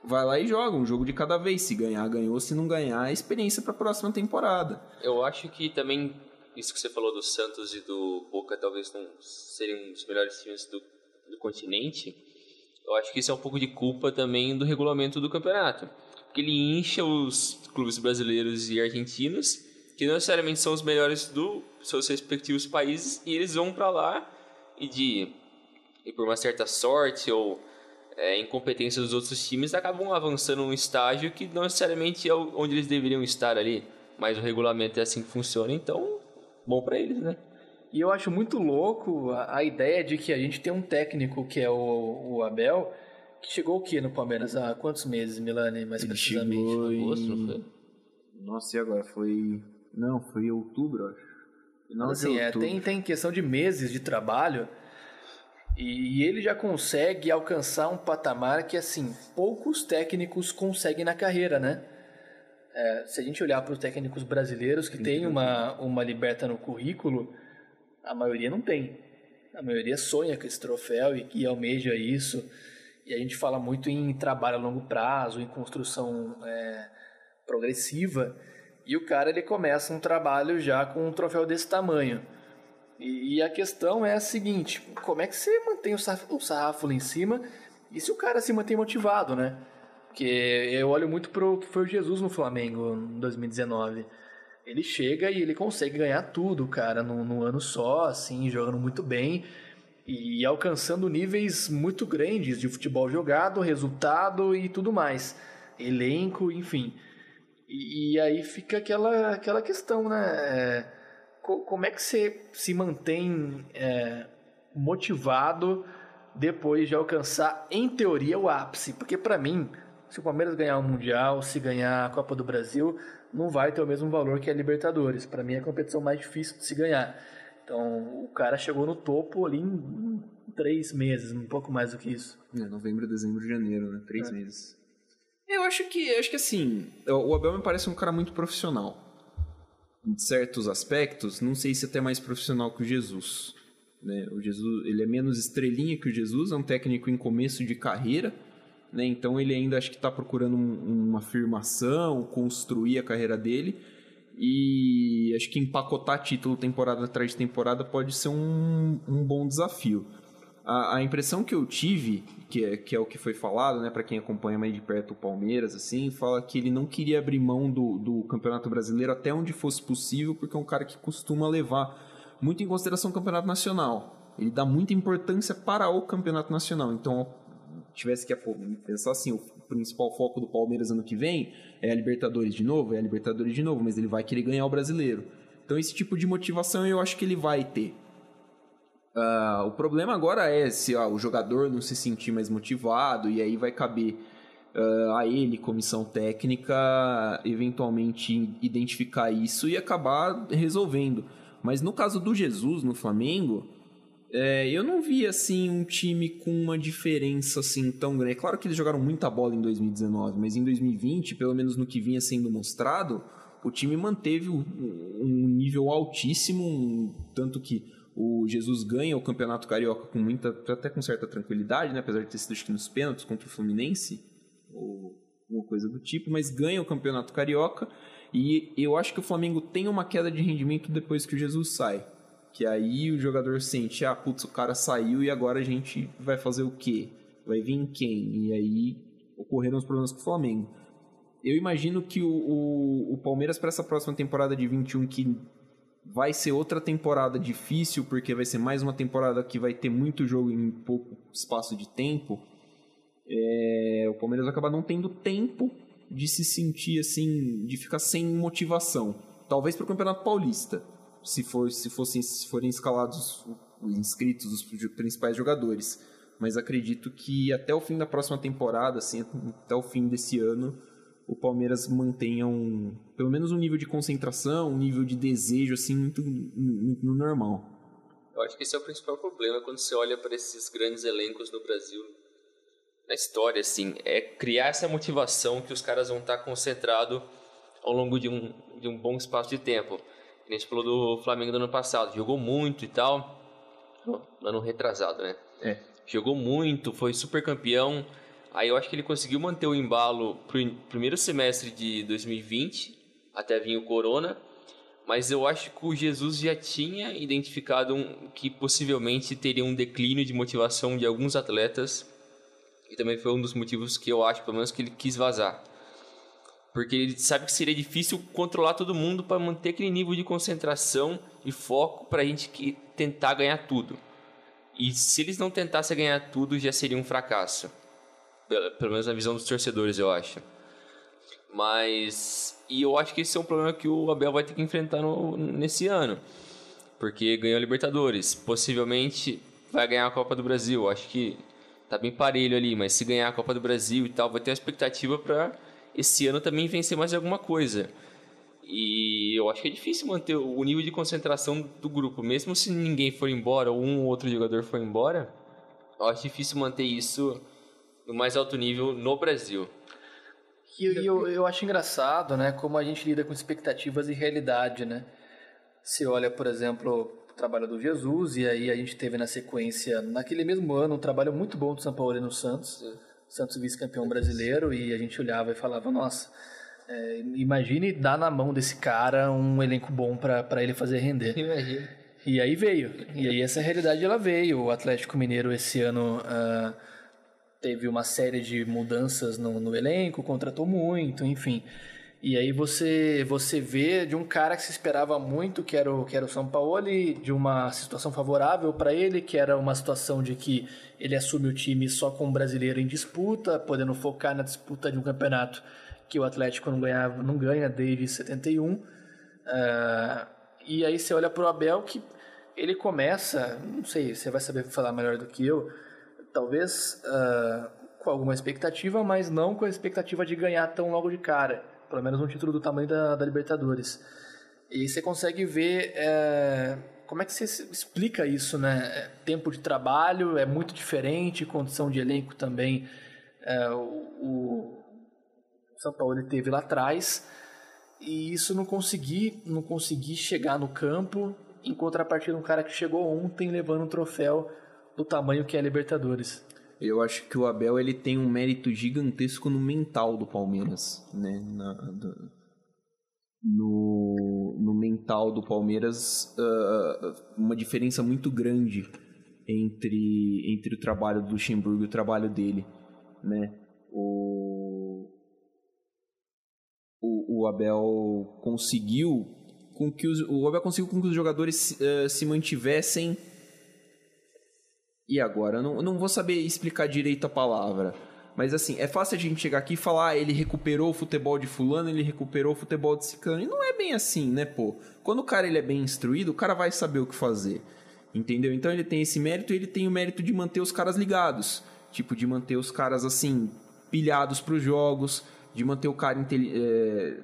vai lá e joga um jogo de cada vez. Se ganhar, ganhou. Se não ganhar, é experiência para a próxima temporada. Eu acho que também isso que você falou do Santos e do Boca talvez não seriam os melhores times do, do continente. Eu acho que isso é um pouco de culpa também do regulamento do campeonato. Porque ele incha os clubes brasileiros e argentinos, que não necessariamente são os melhores dos seus respectivos países, e eles vão para lá e de e por uma certa sorte ou é, incompetência dos outros times acabam avançando um estágio que não necessariamente é onde eles deveriam estar ali, mas o regulamento é assim que funciona, então bom para eles, né? E eu acho muito louco a, a, ideia de que a gente tem um técnico que é o, o Abel, que chegou o quê no Palmeiras há quantos meses, Milani, mais Ele precisamente? chegou em... Agosto, não foi? Nossa, e agora? Foi... Não, foi em outubro, acho. Final assim, de é, tem, tem questão de meses de trabalho e, e ele já consegue alcançar um patamar que, assim, poucos técnicos conseguem na carreira, né? É, se a gente olhar para os técnicos brasileiros que têm uma, uma liberta no currículo, a maioria não tem. A maioria sonha com esse troféu e que almeja isso. E a gente fala muito em trabalho a longo prazo, em construção é, progressiva. E o cara ele começa um trabalho já com um troféu desse tamanho. E, e a questão é a seguinte: como é que você mantém o sarrafo, o sarrafo lá em cima e se o cara se mantém motivado, né? Porque eu olho muito pro que foi o Jesus no Flamengo em 2019. Ele chega e ele consegue ganhar tudo, cara, num, num ano só, assim, jogando muito bem e alcançando níveis muito grandes de futebol jogado, resultado e tudo mais. Elenco, enfim. E, e aí fica aquela, aquela questão, né? É, como é que você se mantém é, motivado depois de alcançar, em teoria, o ápice? Porque para mim, se o Palmeiras ganhar o Mundial, se ganhar a Copa do Brasil, não vai ter o mesmo valor que a Libertadores. Para mim é a competição mais difícil de se ganhar. Então o cara chegou no topo ali em três meses, um pouco mais do que isso. É, novembro, dezembro, janeiro, né? É. Três meses. Eu acho que, eu acho que assim, o Abel me parece um cara muito profissional. Em certos aspectos, não sei se até mais profissional que o Jesus. Né? O Jesus, ele é menos estrelinha que o Jesus, é um técnico em começo de carreira, né? Então ele ainda acho que está procurando um- uma afirmação, construir a carreira dele. E acho que empacotar título temporada atrás de temporada pode ser um, um bom desafio. A, a impressão que eu tive, que é, que é o que foi falado, né, para quem acompanha mais de perto o Palmeiras, assim, fala que ele não queria abrir mão do, do Campeonato Brasileiro até onde fosse possível, porque é um cara que costuma levar muito em consideração o Campeonato Nacional. Ele dá muita importância para o Campeonato Nacional. Então, tivesse que pensar assim, o principal foco do Palmeiras ano que vem é a Libertadores de novo, é a Libertadores de novo, mas ele vai querer ganhar o Brasileiro. Então esse tipo de motivação eu acho que ele vai ter. Ah, o problema agora é se o jogador não se sentir mais motivado e aí vai caber ah, a ele, comissão técnica, eventualmente identificar isso e acabar resolvendo. Mas no caso do Jesus no Flamengo, é, eu não vi assim um time com uma diferença assim tão grande. É claro que eles jogaram muita bola em 2019, mas em 2020, pelo menos no que vinha sendo mostrado, o time manteve um, nível altíssimo, tanto que o Jesus ganha o Campeonato Carioca com muita, até com certa tranquilidade, né? apesar de ter sido acho que nos pênaltis contra o Fluminense ou alguma coisa do tipo, mas ganha o Campeonato Carioca e eu acho que o Flamengo tem uma queda de rendimento depois que o Jesus sai. Que aí o jogador sente, ah, putz, o cara saiu e agora a gente vai fazer o quê? Vai vir quem? E aí ocorreram os problemas com o Flamengo. Eu imagino que o, o, o Palmeiras para essa próxima temporada de 21, que vai ser outra temporada difícil, porque vai ser mais uma temporada que vai ter muito jogo em pouco espaço de tempo. é, o Palmeiras vai acabar não tendo tempo de se sentir assim, de ficar sem motivação. Talvez para o Campeonato Paulista, se, for, se, fossem, se forem escalados os inscritos, os principais jogadores. Mas acredito que até o fim da próxima temporada, assim, até o fim desse ano, o Palmeiras mantenha um, pelo menos um nível de concentração, um nível de desejo assim muito, muito no normal. Eu acho que esse é o principal problema quando você olha para esses grandes elencos no Brasil. Na história, assim, é criar essa motivação que os caras vão estar concentrados ao longo de um, de um bom espaço de tempo. A gente falou do Flamengo do ano passado, jogou muito e tal. Ano retrasado, né? É. Jogou muito, foi super campeão, Aí eu acho que ele conseguiu manter o embalo pro primeiro semestre de 2020, até vir o Corona. Mas eu acho que o Jesus já tinha identificado um, que possivelmente teria um declínio de motivação de alguns atletas. E também foi um dos motivos que eu acho, pelo menos, que ele quis vazar. Porque ele sabe que seria difícil controlar todo mundo para manter aquele nível de concentração e foco para a gente que tentar ganhar tudo. E se eles não tentassem ganhar tudo, já seria um fracasso. Pelo menos na visão dos torcedores, eu acho. Mas. E eu acho que esse é um problema que o Abel vai ter que enfrentar no, nesse ano. Porque ganhou a Libertadores. Possivelmente vai ganhar a Copa do Brasil. Acho que tá bem parelho ali. Mas se ganhar a Copa do Brasil e tal, vai ter uma expectativa para esse ano também vencer mais alguma coisa. E eu acho que é difícil manter o nível de concentração do grupo, mesmo se ninguém for embora ou um ou outro jogador for embora. Eu acho difícil manter isso no mais alto nível no Brasil. E eu, eu, acho engraçado, né, como a gente lida com expectativas e realidade, né? Se olha, por exemplo, o trabalho do Jesus, e aí a gente teve na sequência, naquele mesmo ano, um trabalho muito bom do São Paulo e no Santos. Sim. Santos vice-campeão brasileiro, e a gente olhava e falava, nossa, é, imagine dar na mão desse cara um elenco bom para ele fazer render. Imagina. E aí veio. E aí essa realidade ela veio. O Atlético Mineiro esse ano... Uh, teve uma série de mudanças no, no elenco, contratou muito, enfim. E aí você você vê de um cara que se esperava muito, que era o, que era o São Paulo, de uma situação favorável para ele, que era uma situação de que ele assume o time só com um brasileiro em disputa, podendo focar na disputa de um campeonato que o Atlético não, ganhava, não ganha desde 71. Uh, e aí você olha para o Abel que ele começa, não sei, você vai saber falar melhor do que eu, talvez uh, com alguma expectativa, mas não com a expectativa de ganhar tão logo de cara. Pelo menos um título do tamanho da, da Libertadores. E você consegue ver é, como é que você explica isso, né? É, tempo de trabalho é muito diferente, condição de elenco também. É, o, o São Paulo teve lá atrás e isso não consegui, não consegui chegar no campo em contrapartida um cara que chegou ontem levando um troféu do tamanho que é a Libertadores. Eu acho que o Abel ele tem um mérito gigantesco no mental do Palmeiras, né? Na, do, no, no mental do Palmeiras, uh, uma diferença muito grande entre, entre o trabalho do Luxemburgo e o trabalho dele, né? O, o, o Abel conseguiu com que os, o Abel conseguiu com que os jogadores uh, se mantivessem e agora? Não, não vou saber explicar direito a palavra. Mas assim, é fácil a gente chegar aqui e falar, ah, ele recuperou o futebol de fulano, ele recuperou o futebol de ciclano. E não é bem assim, né, pô? Quando o cara ele é bem instruído, o cara vai saber o que fazer. Entendeu? Então ele tem esse mérito e ele tem o mérito de manter os caras ligados. Tipo, de manter os caras, assim, pilhados pros jogos, de manter o cara é,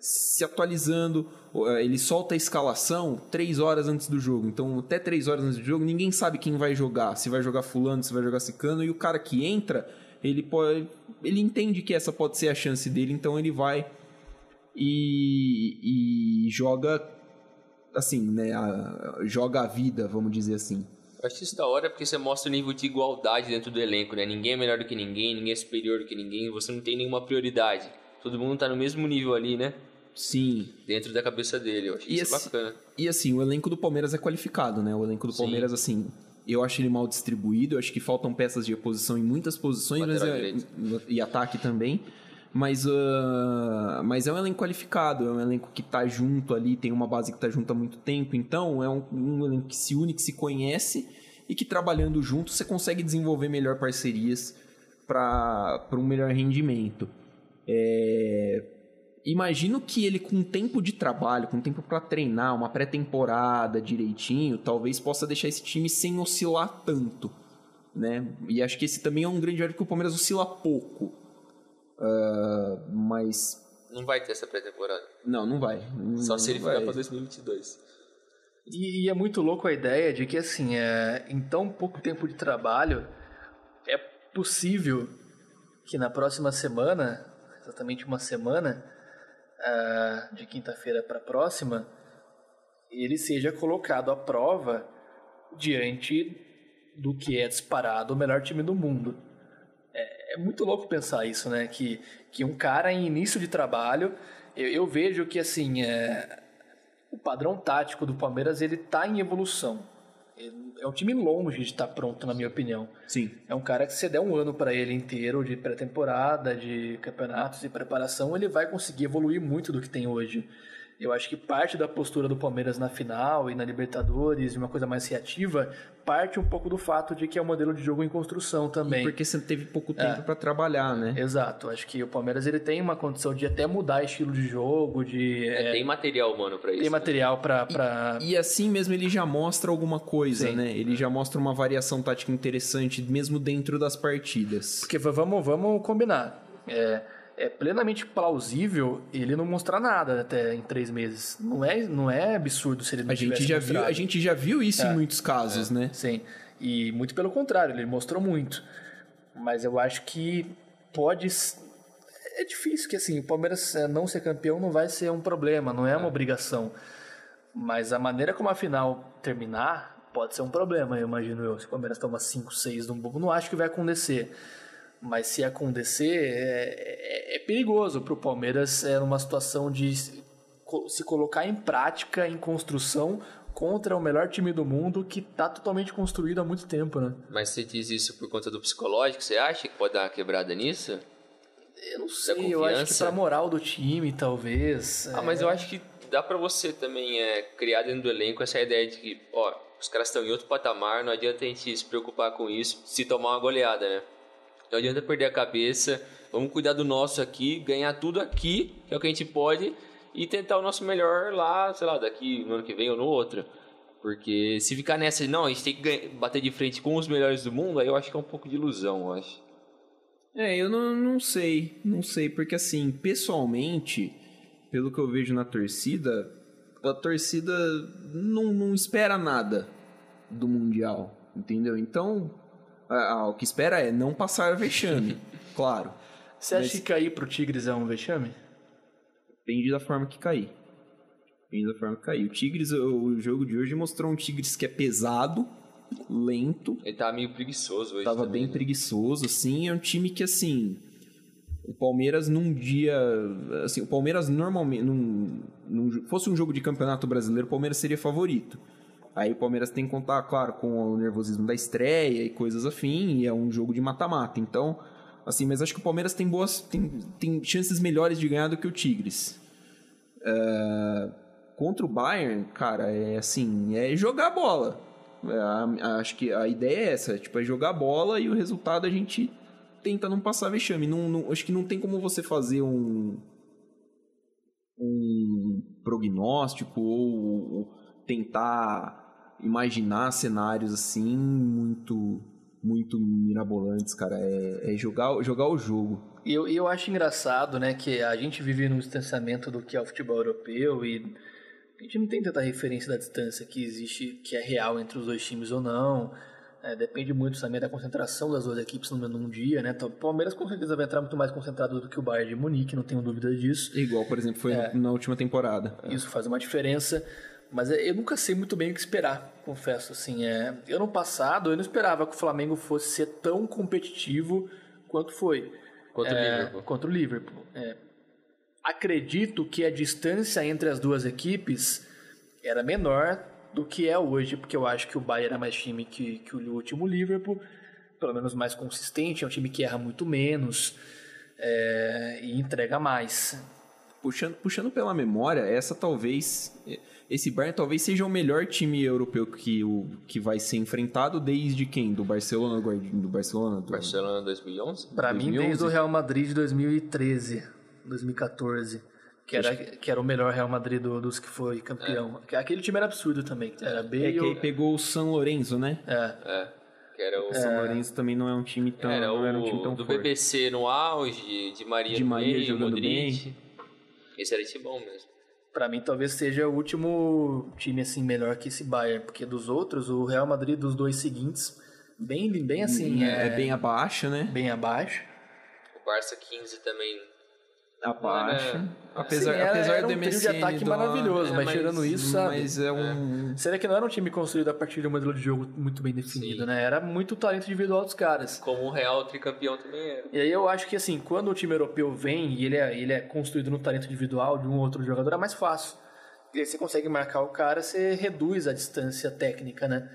se atualizando. Eh, ele solta a escalação três horas antes do jogo. Então, até três horas antes do jogo, ninguém sabe quem vai jogar. Se vai jogar fulano, se vai jogar cicano. E o cara que entra, ele pode, ele entende que essa pode ser a chance dele. Então, ele vai e, e joga assim, né? A, joga a vida, vamos dizer assim. Eu acho isso da hora porque você mostra o nível de igualdade dentro do elenco, né? Ninguém é melhor do que ninguém, ninguém é superior do que ninguém, você não tem nenhuma prioridade. Todo mundo tá no mesmo nível ali, né? Sim. Dentro da cabeça dele, eu acho e isso assim, bacana. E assim, o elenco do Palmeiras é qualificado, né? O elenco do Sim. Palmeiras, assim, eu acho ele mal distribuído, eu acho que faltam peças de reposição em muitas posições, mas é, e ataque também. Mas, uh, mas é um elenco qualificado, é um elenco que tá junto ali, tem uma base que tá junto há muito tempo, então é um, um elenco que se une, que se conhece e que trabalhando junto você consegue desenvolver melhor parcerias para um melhor rendimento. É, imagino que ele com tempo de trabalho, com tempo para treinar, uma pré-temporada direitinho, talvez possa deixar esse time sem oscilar tanto, né? E acho que esse também é um grande erro que o Palmeiras oscila pouco. Uh, mas não vai ter essa pré-temporada. Não, não vai. Só se ele vai. ficar para 2022. E, e, é muito louco a ideia de que assim, é, em tão pouco tempo de trabalho, é possível que na próxima semana, exatamente uma semana, uh, de quinta-feira para a próxima, ele seja colocado à prova diante do que é disparado o melhor time do mundo. É, é muito louco pensar isso, né? Que, que um cara em início de trabalho, eu, eu vejo que assim, é, o padrão tático do Palmeiras ele tá em evolução. É um time longe de estar pronto, na minha opinião. Sim. É um cara que se der um ano para ele inteiro de pré-temporada, de campeonatos e preparação, ele vai conseguir evoluir muito do que tem hoje. Eu acho que parte da postura do Palmeiras na final e na Libertadores, de uma coisa mais reativa, parte um pouco do fato de que é um modelo de jogo em construção também. E porque você teve pouco tempo é. para trabalhar, né? Exato. Acho que o Palmeiras ele tem uma condição de até mudar estilo de jogo, de é, é, tem material humano para isso. Tem né? material para pra... E, e, assim mesmo ele já mostra alguma coisa, Sim. né? Ele já mostra uma variação tática interessante mesmo dentro das partidas. Porque vamos vamos combinar. É, é plenamente plausível ele não mostrar nada até em três meses. Não é, não é absurdo se ele não a gente já mostrado. viu A gente já viu isso é, em muitos casos, é, né? Sim. E muito pelo contrário, ele mostrou muito. Mas eu acho que pode. É difícil que assim, o Palmeiras é, não ser campeão não vai ser um problema, não é uma é. obrigação. Mas a maneira como a final terminar pode ser um problema, eu imagino eu. Se o Palmeiras toma 5, 6 de um bobo, não acho que vai acontecer. Mas se acontecer, é, é, é perigoso para o Palmeiras é numa situação de se colocar em prática, em construção, contra o melhor time do mundo que está totalmente construído há muito tempo, né? Mas você diz isso por conta do psicológico? Você acha que pode dar uma quebrada nisso? Eu não sei, eu acho que pra moral do time, talvez. Ah, é... mas eu acho que dá para você também é, criar dentro do elenco essa ideia de que, ó, os caras estão em outro patamar, não adianta a gente se preocupar com isso se tomar uma goleada, né? Não adianta perder a cabeça. Vamos cuidar do nosso aqui, ganhar tudo aqui, que é o que a gente pode, e tentar o nosso melhor lá, sei lá, daqui no ano que vem ou no outro. Porque se ficar nessa, não, a gente tem que bater de frente com os melhores do mundo, aí eu acho que é um pouco de ilusão, eu acho. É, eu não, não sei, não sei, porque assim, pessoalmente, pelo que eu vejo na torcida, a torcida não, não espera nada do Mundial, entendeu? Então, ah, o que espera é não passar vexame, [LAUGHS] claro. Você acha Mas... que cair pro Tigres é um vexame? Depende da forma que cair. Depende da forma que cair. O Tigres, o jogo de hoje mostrou um Tigres que é pesado, lento. Ele tava meio preguiçoso hoje. Tava também, bem né? preguiçoso, assim. É um time que, assim. O Palmeiras num dia. Assim, o Palmeiras normalmente. Num, num, fosse um jogo de campeonato brasileiro, o Palmeiras seria favorito. Aí o Palmeiras tem que contar, claro, com o nervosismo da estreia e coisas afim, e é um jogo de mata-mata. Então, assim, mas acho que o Palmeiras tem boas. tem, tem chances melhores de ganhar do que o Tigres. Uh, contra o Bayern, cara, é assim, é jogar bola. É, acho que a ideia é essa, tipo, é jogar bola e o resultado a gente tenta não passar vexame. Não, não, acho que não tem como você fazer um um prognóstico ou, ou tentar imaginar cenários assim muito muito mirabolantes, cara. É, é jogar, jogar o jogo. E eu, eu acho engraçado, né, que a gente vive no distanciamento do que é o futebol europeu e a gente não tem tanta referência da distância que existe, que é real entre os dois times ou não. É, depende muito também da concentração das duas equipes num, num dia, né? Então, o Palmeiras com certeza vai entrar muito mais concentrado do que o Bayern de Munique, não tenho dúvida disso. Igual, por exemplo, foi é, na última temporada. Isso faz uma diferença. Mas é, eu nunca sei muito bem o que esperar, confesso. Assim, é, ano passado eu não esperava que o Flamengo fosse ser tão competitivo quanto foi. Contra é, o Liverpool. Contra o Liverpool. É. Acredito que a distância entre as duas equipes era menor do que é hoje, porque eu acho que o Bayern era mais time que, que o último Liverpool, pelo menos mais consistente, é um time que erra muito menos é, e entrega mais. Puxando, puxando pela memória, essa talvez esse Bayern talvez seja o melhor time europeu que, o, que vai ser enfrentado desde quem? Do Barcelona? Do Barcelona? Do... Barcelona 2011? Para mim, desde o Real Madrid de 2013, 2014. Que era, que era o melhor Real Madrid do, dos que foi campeão. É. Aquele time era absurdo também. Era bem. É que ele pegou o San Lorenzo, né? É. é. Que era o é. São Lourenço também não é um time tão era não o, era um time tão do forte. BBC no auge, de Maria de Maria meio, jogando Modric. bem. Esse era esse bom mesmo para mim talvez seja o último time assim melhor que esse Bayern, porque dos outros, o Real Madrid dos dois seguintes, bem bem assim, é, é bem abaixo, né? Bem abaixo. O Barça 15 também Abaixo. Era- Apesar, Sim, era- apesar era do um trio de ataque dar- maravilhoso, é, mas tirando isso, sabe? Mas é um... Você vê que não era um time construído a partir de um modelo de jogo muito bem definido, Sim. né? Era muito talento individual dos caras. Como o Real tricampeão também é. E aí eu acho que assim, quando o time europeu vem e ele é, ele é construído no talento individual de um ou outro jogador, é mais fácil. E aí você consegue marcar o cara, você reduz a distância técnica, né?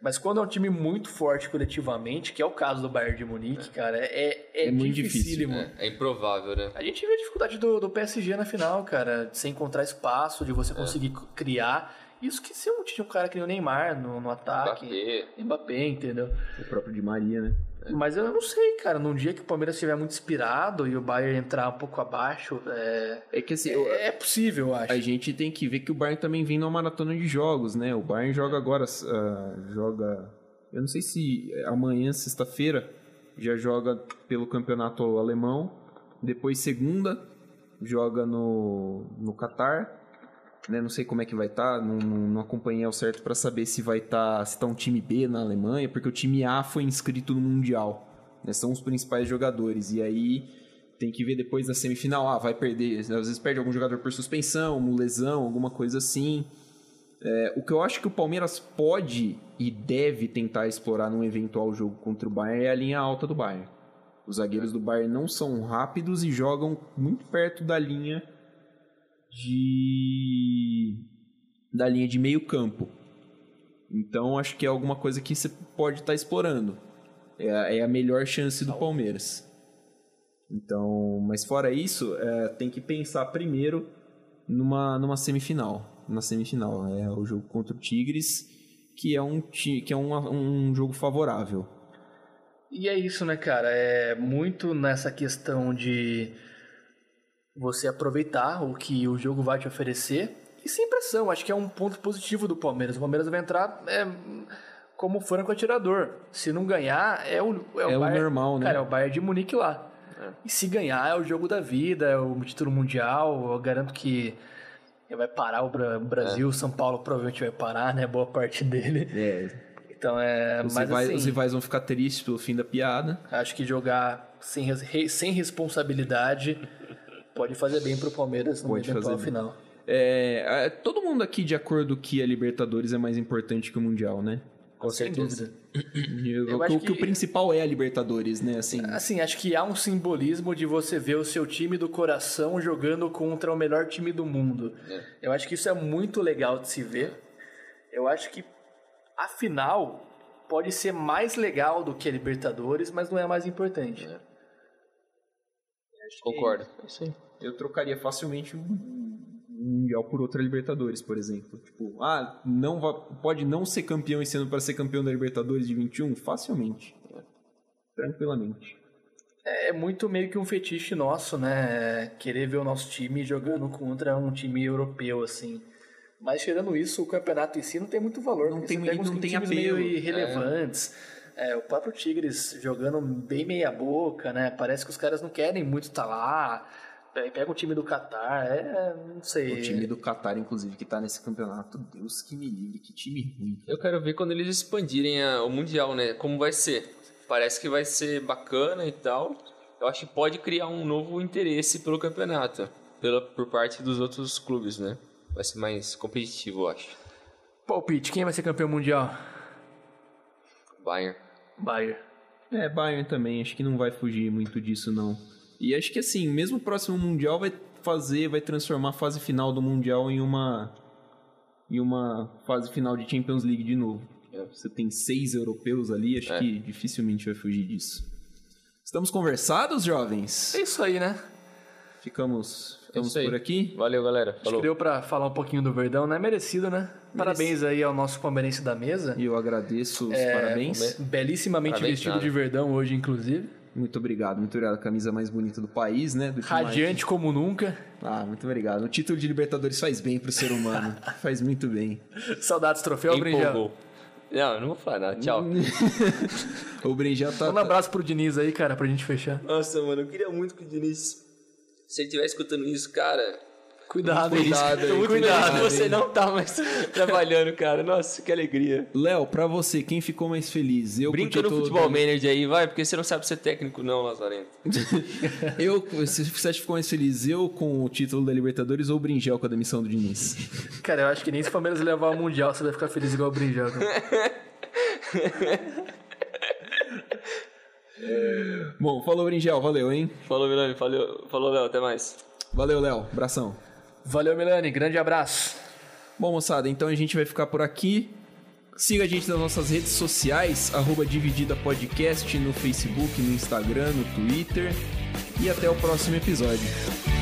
Mas quando é um time muito forte coletivamente, que é o caso do Bayern de Munique, cara, é, é, É muito difícil, dificílimo. É, é improvável, né? A gente viu a dificuldade do, do PSG na final, cara, de você encontrar espaço, de você conseguir criar. Isso que se tinha um cara que nem o Neymar no, no ataque, Mbappé. Mbappé, entendeu? O próprio Di Maria, né? Mas eu não sei, cara. Num dia que o Palmeiras estiver muito inspirado e o Bayern entrar um pouco abaixo, é, É que assim, eu- é possível, eu acho. a gente tem que ver que o Bayern também vem numa maratona de jogos, né? O Bayern joga agora, ah, joga... Eu não sei se amanhã, sexta-feira, já joga pelo campeonato alemão. Depois, segunda, joga no, no Catar. Né? Não sei como é que vai estar, não, não, não acompanhei ao certo para saber se vai estar se tá um time B na Alemanha, porque o time A foi inscrito no Mundial. Né? São os principais jogadores. E aí tem que ver depois da semifinal, ah, vai perder, às vezes perde algum jogador por suspensão, lesão, alguma coisa assim. É, o que eu acho que o Palmeiras pode e deve tentar explorar num eventual jogo contra o Bayern é a linha alta do Bayern. Os zagueiros do Bayern não são rápidos e jogam muito perto da linha de da linha de meio campo. Então acho que é alguma coisa que você pode estar explorando. É, a- é a melhor chance do Palmeiras. Então, mas fora isso, é, tem que pensar primeiro numa, numa semifinal. Na semifinal é o jogo contra o Tigres, que é um que é um, um jogo favorável. E é isso, né, cara? É muito nessa questão de você aproveitar o que o jogo vai te oferecer e sem pressão. Acho que é um ponto positivo do Palmeiras. O Palmeiras vai entrar é, como franco atirador. Se não ganhar, é o, é É o Bayern- normal, né? Cara, é o Bayern de Munique lá. E se ganhar, é o jogo da vida, é o título mundial. Eu garanto que vai parar o Bra- Brasil. São Paulo provavelmente vai parar, né? Boa parte dele. É, Então é. os, Mas rivais, assim, os rivais vão ficar tristes pelo fim da piada. Acho que jogar sem, sem responsabilidade pode fazer bem pro Palmeiras no Pode eventual fazer final. É, é, todo mundo aqui de acordo que a Libertadores é mais importante que o Mundial, né? Com certeza. Eu, Eu o, acho que, o que- principal é a Libertadores, né? Assim, Assim, acho que há um simbolismo de você ver o seu time do coração jogando contra o melhor time do mundo. Eu acho que isso é muito legal de se ver. Eu acho que a final pode ser mais legal do que a Libertadores, mas não é a mais importante. Concordo. Eu trocaria facilmente um Mundial por outra Libertadores, por exemplo. Tipo, ah, não pode não ser campeão esse ano para ser campeão da Libertadores de 21? Facilmente. Tranquilamente. É muito meio que um fetiche nosso, né? Querer ver o nosso time jogando contra um time europeu, assim. Mas tirando isso, o campeonato em si não tem muito valor. Não tem- pega não tem times apelo. meio irrelevantes. É, o próprio Tigres jogando bem meia boca, né? Parece que os caras não querem muito estar lá. Pe- Pega o time do Catar, é, não sei. O time do Qatar, inclusive, que tá nesse campeonato, Deus que me livre, que time ruim. Eu quero ver quando eles expandirem a- o Mundial, né? Como vai ser. Parece que vai ser bacana e tal. Eu acho que pode criar um novo interesse pelo campeonato. Pela, por parte dos outros clubes, né? Vai ser mais competitivo, eu acho. Palpite, quem vai ser campeão mundial? Bayern. Bayern. É, Bayern também, acho que não vai fugir muito disso, não. E acho que assim, mesmo o próximo Mundial vai fazer, vai transformar a fase final do Mundial em uma em uma fase final de Champions League de novo. Você tem seis europeus ali, acho É. que dificilmente vai fugir disso. Estamos conversados, jovens? É isso aí, né? Ficamos, ficamos aí. por aqui. Valeu, galera. Acho Falou. que deu pra falar um pouquinho do Verdão, né? Merecido, né? Parabéns aí ao nosso palmeirense da mesa. E eu agradeço os É, parabéns. Bellissimamente Parabéns, vestido nada. de Verdão hoje, inclusive. Muito obrigado, muito obrigado. A camisa mais bonita do país, né? Do que mais- Radiante como nunca. Ah, muito obrigado. O título de Libertadores faz bem pro ser humano. [LAUGHS] faz muito bem. Saudades troféu. Empolgou. Não, eu não vou falar nada. Tchau. [LAUGHS] O Brinjal tá. Um abraço pro Diniz aí, cara, pra gente fechar. Nossa, mano, eu queria muito que o Diniz. Se ele estiver escutando isso, cara. Cuidado, Cuidado, aí, muito cuidado. cuidado. Você não tá mais [LAUGHS] trabalhando, cara. Nossa, que alegria. Léo, pra você, quem ficou mais feliz? Eu com o Brinca no futebol da- manager aí, vai, porque você não sabe ser técnico, não, Lazarento. [LAUGHS] Eu, se você ficou mais feliz, eu com o título da Libertadores ou o Bringel com a demissão do Diniz? [LAUGHS] Cara, eu acho que nem se o Palmeiras levar ao Mundial você vai ficar feliz igual o cara. Bom, falou Bringel, valeu, hein? Falou, Milani. Falou, falou Léo. Até mais. Valeu, Léo, abração. Valeu, Milani. Grande abraço. Bom, moçada, então a gente vai ficar por aqui. Siga a gente nas nossas redes sociais, arroba Dividida Podcast, no Facebook, no Instagram, no Twitter. E até o próximo episódio.